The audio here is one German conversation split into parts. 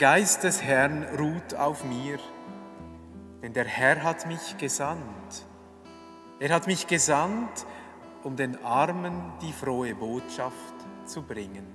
Geist des Herrn ruht auf mir, denn der Herr hat mich gesandt. Er hat mich gesandt, um den Armen die frohe Botschaft zu bringen.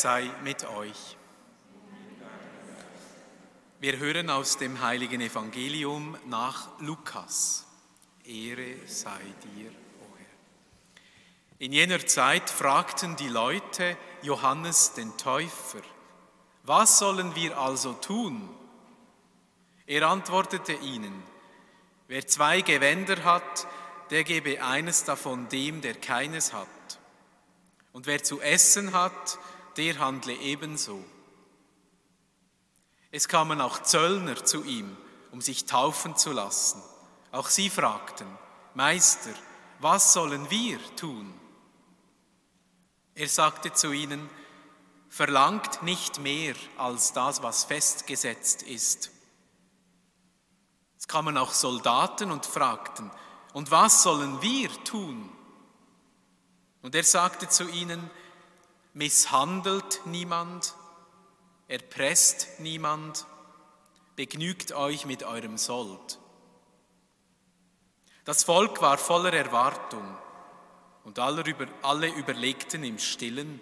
Sei mit euch. Wir hören aus dem heiligen Evangelium nach Lukas. Ehre sei dir, o Herr. In jener Zeit fragten die Leute Johannes den Täufer, was sollen wir also tun? Er antwortete ihnen, wer zwei Gewänder hat, der gebe eines davon dem, der keines hat. Und wer zu essen hat, der handle ebenso. Es kamen auch Zöllner zu ihm, um sich taufen zu lassen. Auch sie fragten, Meister, was sollen wir tun? Er sagte zu ihnen, verlangt nicht mehr als das, was festgesetzt ist. Es kamen auch Soldaten und fragten, und was sollen wir tun? Und er sagte zu ihnen, misshandelt niemand, erpresst niemand, begnügt euch mit eurem Sold. Das Volk war voller Erwartung und alle, über, alle überlegten im stillen,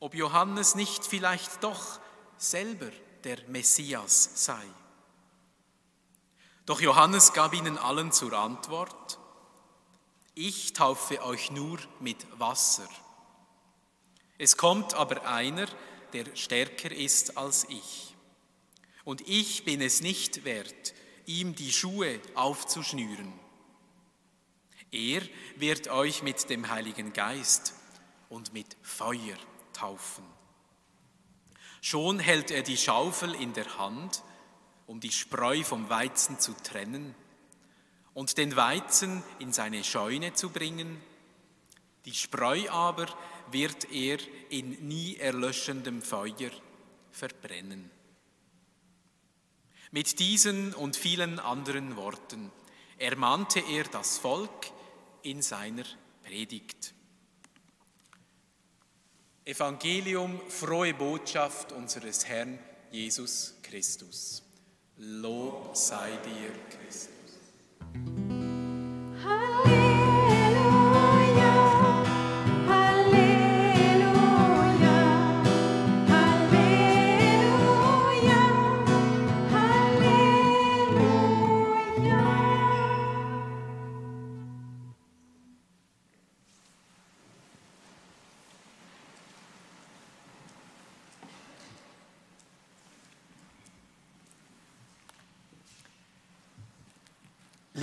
ob Johannes nicht vielleicht doch selber der Messias sei. Doch Johannes gab ihnen allen zur Antwort, ich taufe euch nur mit Wasser. Es kommt aber einer, der stärker ist als ich. Und ich bin es nicht wert, ihm die Schuhe aufzuschnüren. Er wird euch mit dem Heiligen Geist und mit Feuer taufen. Schon hält er die Schaufel in der Hand, um die Spreu vom Weizen zu trennen und den Weizen in seine Scheune zu bringen. Die Spreu aber wird er in nie erlöschendem Feuer verbrennen. Mit diesen und vielen anderen Worten ermahnte er das Volk in seiner Predigt. Evangelium, frohe Botschaft unseres Herrn Jesus Christus. Lob sei dir, Christus.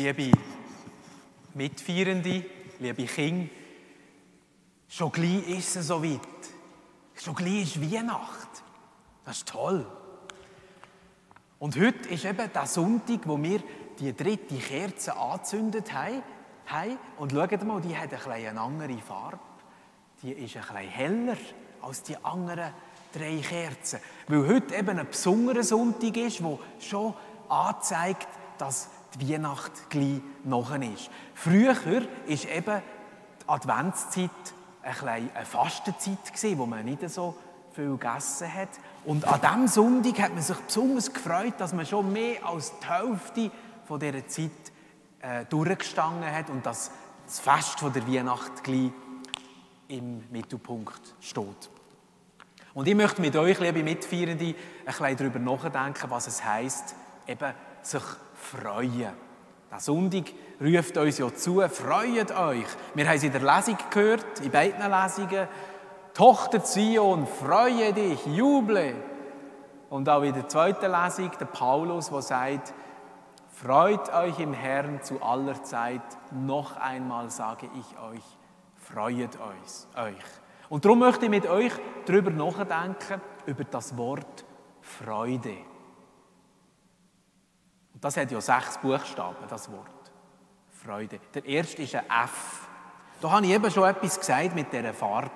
Liebe Mitfeierende, liebe Kinder, schon gleich ist es soweit. Schon gleich ist Weihnacht. Das ist toll. Und heute ist eben der Sonntag, wo wir die dritte Kerze angezündet haben. Und schaut mal, die hat eine andere Farbe. Die ist bisschen heller als die anderen drei Kerzen. Weil heute eben ein besonderer Sonntag ist, der schon anzeigt, dass die Weihnacht gleich nachher ist. Früher war eben die Adventszeit ein eine Fastenzeit, gewesen, wo man nicht so viel gegessen hat. Und an diesem Sonntag hat man sich besonders gefreut, dass man schon mehr als die Hälfte von dieser Zeit äh, durchgestanden hat und dass das Fest von der Weihnacht gleich im Mittelpunkt steht. Und ich möchte mit euch, liebe Mitfeierende, ein bisschen darüber nachdenken, was es heisst, eben sich freuen. Der Sonntag ruft uns ja zu, freut euch. Wir haben es in der Lesung gehört, in beiden Lesungen. Tochter Zion, freue dich, juble. Und auch in der zweiten Lesung, der Paulus, der sagt, freut euch im Herrn zu aller Zeit. Noch einmal sage ich euch, freut euch. Und darum möchte ich mit euch darüber nachdenken, über das Wort Freude. Das hat ja sechs Buchstaben, das Wort. Freude. Der erste ist ein F. Da habe ich eben schon etwas gesagt mit dieser Farbe.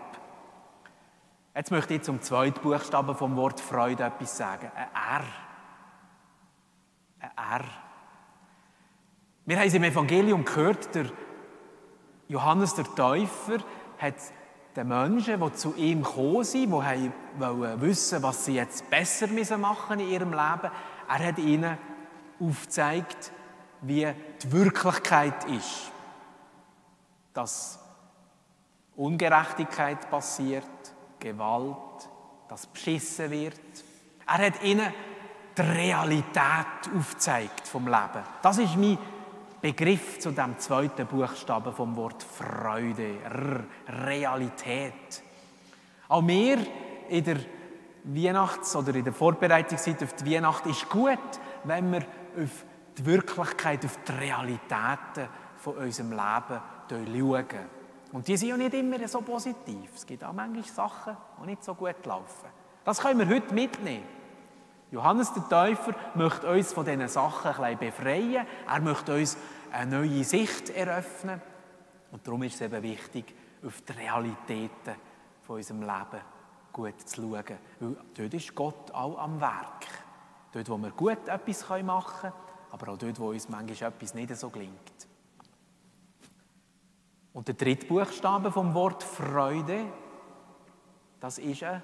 Jetzt möchte ich zum zweiten Buchstaben vom Wort Freude etwas sagen. Ein R. Ein R. Wir haben es im Evangelium gehört, der Johannes der Täufer hat den Menschen, die zu ihm gekommen sind, die wollen wissen, was sie jetzt besser machen in ihrem Leben, er hat ihnen aufgezeigt, wie die Wirklichkeit ist. Dass Ungerechtigkeit passiert, Gewalt, dass beschissen wird. Er hat ihnen die Realität aufgezeigt vom Leben. Das ist mein Begriff zu dem zweiten Buchstaben vom Wort Freude, R, Realität. Auch mir in der Weihnachts- oder in der Vorbereitungszeit auf die Weihnacht ist gut, wenn wir auf die Wirklichkeit, auf die Realitäten von unserem Leben schauen. Und die sind ja nicht immer so positiv. Es gibt auch manchmal Sachen, die nicht so gut laufen. Das können wir heute mitnehmen. Johannes der Täufer möchte uns von diesen Sachen ein befreien. Er möchte uns eine neue Sicht eröffnen. Und darum ist es eben wichtig, auf die Realitäten von unserem Leben gut zu schauen. Weil dort ist Gott auch am Werk. Dort, wo wir gut etwas machen können, aber auch dort, wo uns manchmal etwas nicht so gelingt. Und der dritte Buchstabe vom Wort Freude, das ist ein,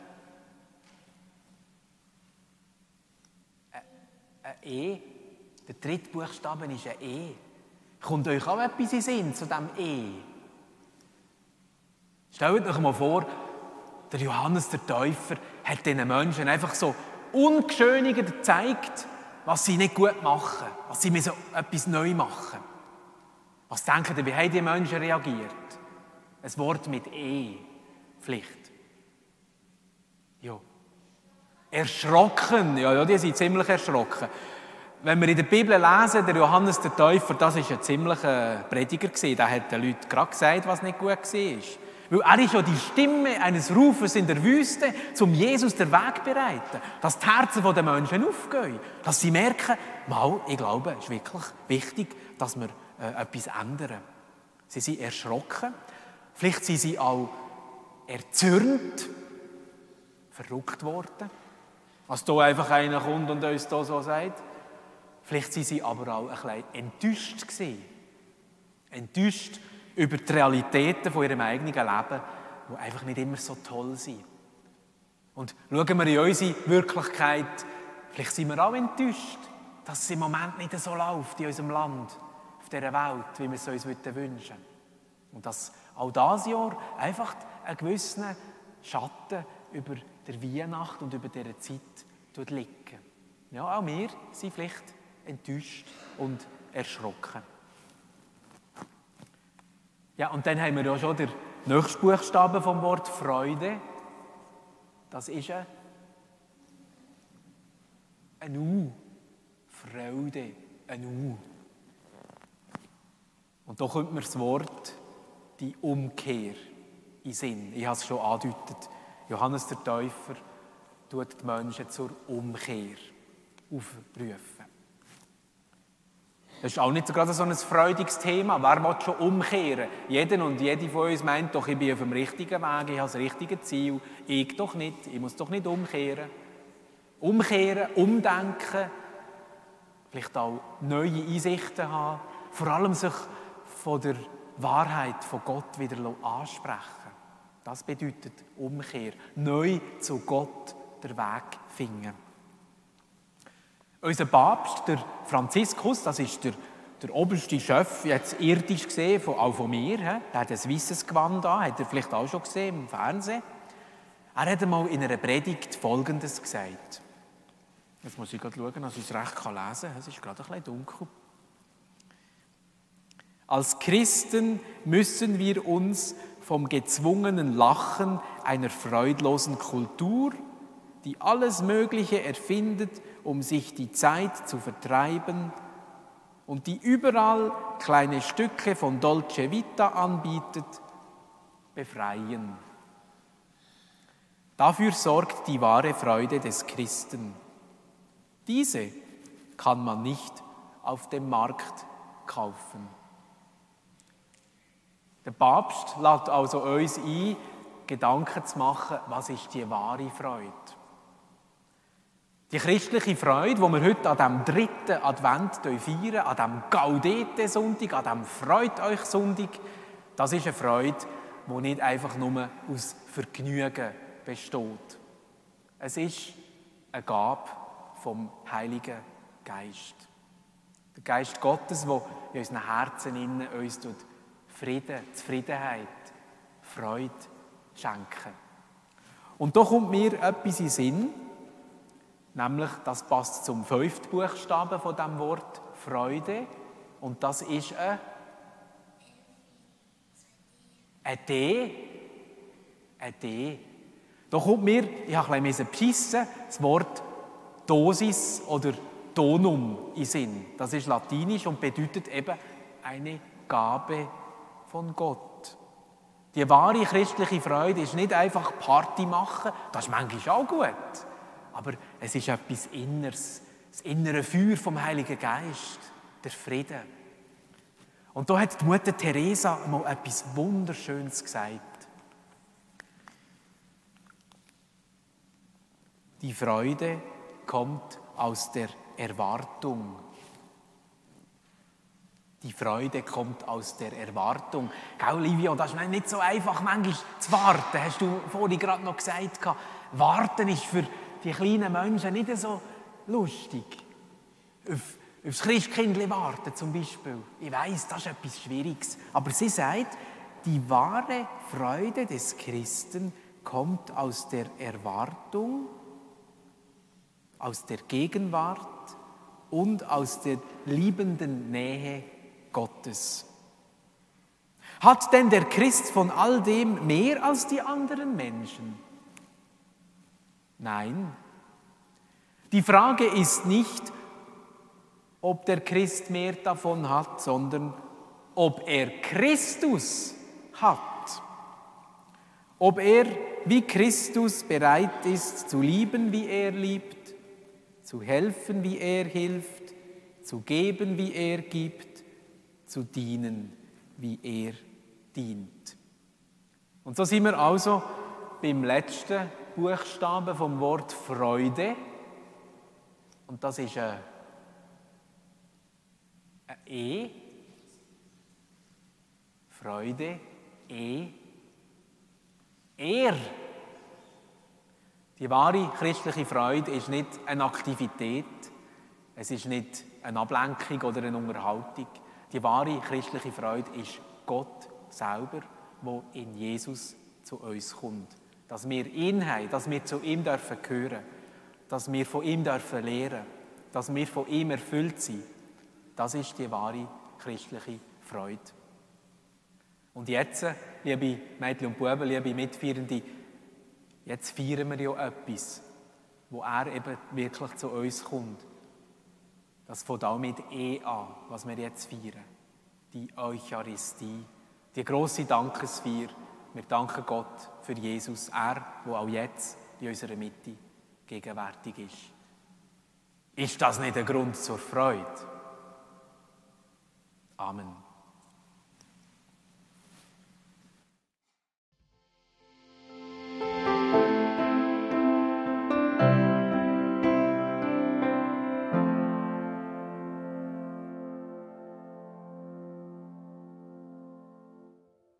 ein E. Der dritte Buchstabe ist ein E. Kommt euch auch etwas in Sinn zu dem E? Stellt euch mal vor, der Johannes der Täufer hat diesen Menschen einfach so ungeschönigend gezeigt, was sie nicht gut machen, was sie müssen etwas neu machen. Was denken ihr, wie haben die Menschen reagiert? Ein Wort mit E, Pflicht. Ja. Erschrocken, ja, ja, die sind ziemlich erschrocken. Wenn wir in der Bibel lesen, der Johannes der Täufer, das ist ein ziemlicher Prediger. Der hat den Leuten gerade gesagt, was nicht gut war. Weil er ist ja die Stimme eines Rufes in der Wüste, zum Jesus der Weg bereiten. Dass die Herzen der Menschen aufgehen. Dass sie merken, mal, ich glaube, es ist wirklich wichtig, dass wir äh, etwas ändern. Sie sind erschrocken. Vielleicht sind sie auch erzürnt, verrückt worden. Als da einfach einer kommt und uns da so sagt. Vielleicht sind sie aber auch ein bisschen enttäuscht gewesen. Enttäuscht über die Realitäten von ihrem eigenen Leben, die einfach nicht immer so toll sind. Und schauen wir in unsere Wirklichkeit, vielleicht sind wir auch enttäuscht, dass es im Moment nicht so läuft in unserem Land, auf dieser Welt, wie wir es uns wünschen Und dass auch dieses Jahr einfach einen gewissen Schatten über der Weihnacht und über dieser Zeit liegen. Ja, auch wir sind vielleicht enttäuscht und erschrocken. Ja, und dann haben wir ja schon den nächsten Buchstaben vom Wort Freude. Das ist ein, ein U. Freude, ein U. Und da kommt mir das Wort die Umkehr in Sinn. Ich habe es schon angedeutet. Johannes der Täufer tut die Menschen zur Umkehr aufrufen. Das ist auch nicht gerade so ein freudiges Thema. Wer will schon umkehren? Jeder und jede von uns meint doch, ich bin auf dem richtigen Weg, ich habe das richtige Ziel. Ich doch nicht, ich muss doch nicht umkehren. Umkehren, umdenken, vielleicht auch neue Einsichten haben, vor allem sich von der Wahrheit von Gott wieder ansprechen. Das bedeutet Umkehr. Neu zu Gott der Weg finden. Unser Papst, der Franziskus, das ist der, der oberste Chef, jetzt irdisch gesehen, von, auch von mir, he? der hat ein weißes Gewand an, hat er vielleicht auch schon gesehen im Fernsehen. Er hat einmal in einer Predigt Folgendes gesagt. Jetzt muss ich gerade schauen, dass ich es recht lesen kann. Es ist gerade ein bisschen dunkel. Als Christen müssen wir uns vom gezwungenen Lachen einer freudlosen Kultur, die alles Mögliche erfindet, um sich die Zeit zu vertreiben und die überall kleine Stücke von Dolce Vita anbietet, befreien. Dafür sorgt die wahre Freude des Christen. Diese kann man nicht auf dem Markt kaufen. Der Papst lädt also uns ein, Gedanken zu machen, was ist die wahre Freude? Die christliche Freude, die wir heute an dem dritten Advent feiern, an dem Gaudete-Sonntag, an dem Freut euch Sonntag, das ist eine Freude, die nicht einfach nur aus Vergnügen besteht. Es ist eine Gabe vom Heiligen Geist. Der Geist Gottes, der in unseren Herzen innen uns Frieden, Zufriedenheit, Freude schenken. Und da kommt mir etwas in den Sinn, nämlich das passt zum fünften Buchstaben von dem Wort Freude und das ist ein, ein D. Ein D. Da kommt mir, ich habe ein bisschen beschissen, das Wort Dosis oder Donum in Sinn. Das ist latinisch und bedeutet eben eine Gabe von Gott. Die wahre christliche Freude ist nicht einfach Party machen, das ist manchmal auch gut, aber es ist etwas Inneres, das innere Feuer vom Heiligen Geist, der Frieden. Und da hat die Mutter Teresa mal etwas Wunderschönes gesagt. Die Freude kommt aus der Erwartung. Die Freude kommt aus der Erwartung. Gell, Livio, das ist nicht so einfach, manchmal zu warten. Hast du vorhin gerade noch gesagt, warten ist für die kleinen Menschen nicht so lustig. Auf, aufs Christkindli warten zum Beispiel. Ich weiß, das ist etwas Schwieriges. Aber sie sagt, die wahre Freude des Christen kommt aus der Erwartung, aus der Gegenwart und aus der liebenden Nähe Gottes. Hat denn der Christ von all dem mehr als die anderen Menschen? Nein. Die Frage ist nicht, ob der Christ mehr davon hat, sondern ob er Christus hat. Ob er wie Christus bereit ist zu lieben, wie er liebt, zu helfen, wie er hilft, zu geben, wie er gibt, zu dienen, wie er dient. Und so sind wir also beim letzten Buchstaben vom Wort Freude. Und das ist ein, ein E. Freude, E. Er. Die wahre christliche Freude ist nicht eine Aktivität, es ist nicht eine Ablenkung oder eine Unterhaltung, die wahre christliche Freude ist Gott selber, wo in Jesus zu uns kommt. Dass wir ihn haben, dass wir zu ihm dürfen gehören, dass wir von ihm dürfen lernen, dass wir von ihm erfüllt sind. Das ist die wahre christliche Freude. Und jetzt, liebe Mädchen und Buben, liebe Mitfeierende, jetzt feiern wir ja etwas, wo er eben wirklich zu uns kommt. Das fängt auch mit E an, was wir jetzt feiern. Die Eucharistie, die große Dankesfeier. Wir danken Gott für Jesus, er, wo auch jetzt in unserer Mitte gegenwärtig ist. Ist das nicht ein Grund zur Freude? Amen.